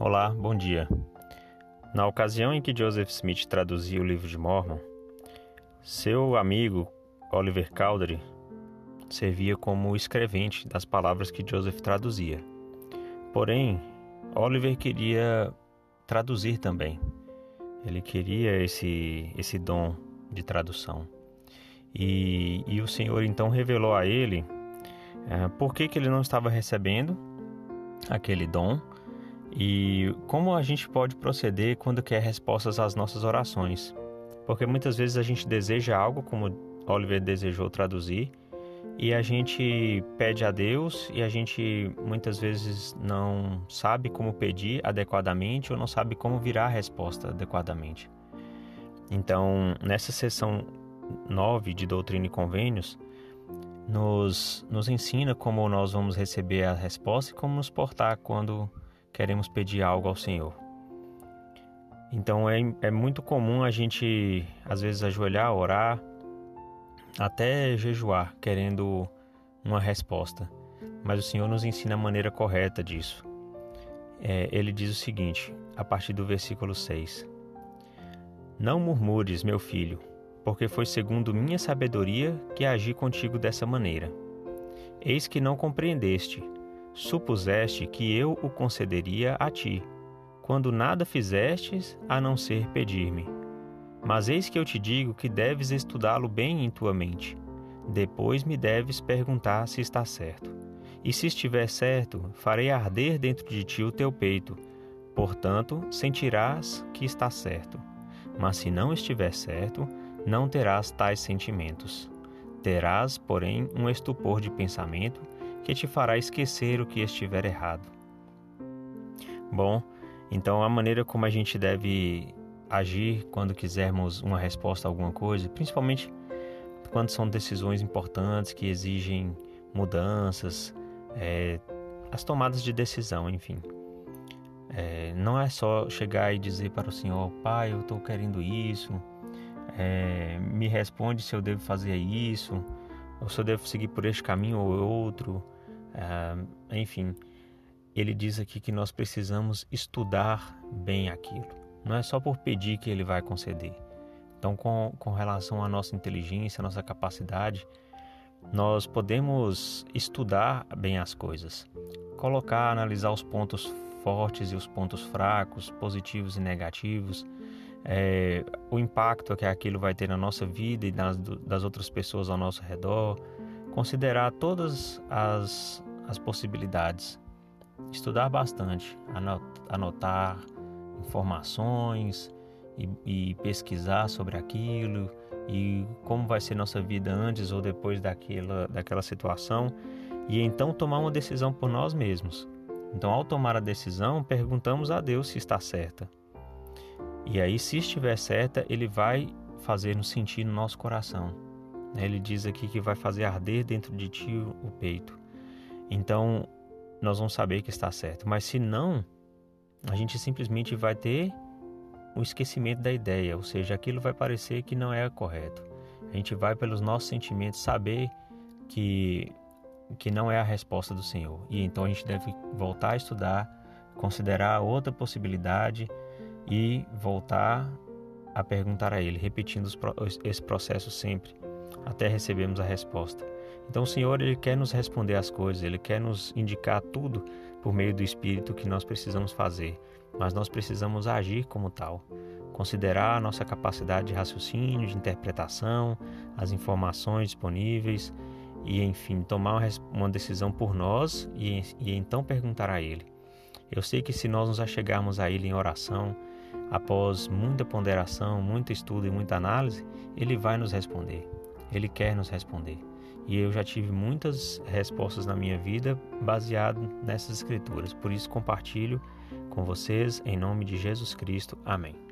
Olá, bom dia. Na ocasião em que Joseph Smith traduzia o livro de Mormon, seu amigo Oliver Cowdery servia como escrevente das palavras que Joseph traduzia. Porém, Oliver queria traduzir também. Ele queria esse, esse dom de tradução. E, e o Senhor então revelou a ele é, por que, que ele não estava recebendo aquele dom e como a gente pode proceder quando quer respostas às nossas orações. Porque muitas vezes a gente deseja algo, como Oliver desejou traduzir, e a gente pede a Deus e a gente muitas vezes não sabe como pedir adequadamente ou não sabe como virar a resposta adequadamente. Então, nessa sessão 9 de Doutrina e Convênios, nos, nos ensina como nós vamos receber a resposta e como nos portar quando queremos pedir algo ao Senhor. Então é, é muito comum a gente, às vezes, ajoelhar, orar, até jejuar, querendo uma resposta. Mas o Senhor nos ensina a maneira correta disso. É, ele diz o seguinte, a partir do versículo 6: Não murmures, meu filho, porque foi segundo minha sabedoria que agi contigo dessa maneira. Eis que não compreendeste, supuseste que eu o concederia a ti, quando nada fizestes a não ser pedir-me. Mas eis que eu te digo que deves estudá-lo bem em tua mente. Depois me deves perguntar se está certo. E se estiver certo, farei arder dentro de ti o teu peito. Portanto, sentirás que está certo. Mas se não estiver certo, não terás tais sentimentos. Terás, porém, um estupor de pensamento que te fará esquecer o que estiver errado. Bom, então a maneira como a gente deve agir quando quisermos uma resposta a alguma coisa, principalmente quando são decisões importantes que exigem mudanças, é, as tomadas de decisão, enfim. É, não é só chegar e dizer para o Senhor, Pai, eu estou querendo isso, é, me responde se eu devo fazer isso, ou se eu devo seguir por este caminho ou outro. Uh, enfim, ele diz aqui que nós precisamos estudar bem aquilo. Não é só por pedir que ele vai conceder. Então, com, com relação à nossa inteligência, à nossa capacidade, nós podemos estudar bem as coisas, colocar, analisar os pontos fortes e os pontos fracos, positivos e negativos, é, o impacto que aquilo vai ter na nossa vida e nas, das outras pessoas ao nosso redor, considerar todas as, as possibilidades, estudar bastante, anotar informações e, e pesquisar sobre aquilo e como vai ser nossa vida antes ou depois daquela, daquela situação e então tomar uma decisão por nós mesmos. Então, ao tomar a decisão, perguntamos a Deus se está certa. E aí, se estiver certa, Ele vai fazer nos sentir no nosso coração. Ele diz aqui que vai fazer arder dentro de ti o peito. Então, nós vamos saber que está certo. Mas se não, a gente simplesmente vai ter o esquecimento da ideia, ou seja, aquilo vai parecer que não é correto. A gente vai pelos nossos sentimentos saber que que não é a resposta do Senhor. E então a gente deve voltar a estudar, considerar outra possibilidade e voltar a perguntar a Ele, repetindo esse processo sempre, até recebermos a resposta. Então o Senhor ele quer nos responder as coisas, ele quer nos indicar tudo por meio do Espírito que nós precisamos fazer, mas nós precisamos agir como tal, considerar a nossa capacidade de raciocínio, de interpretação, as informações disponíveis e, enfim, tomar uma decisão por nós e, e então perguntar a Ele. Eu sei que se nós nos achegarmos a Ele em oração, após muita ponderação, muito estudo e muita análise, Ele vai nos responder. Ele quer nos responder. E eu já tive muitas respostas na minha vida baseado nessas escrituras. Por isso compartilho com vocês em nome de Jesus Cristo. Amém.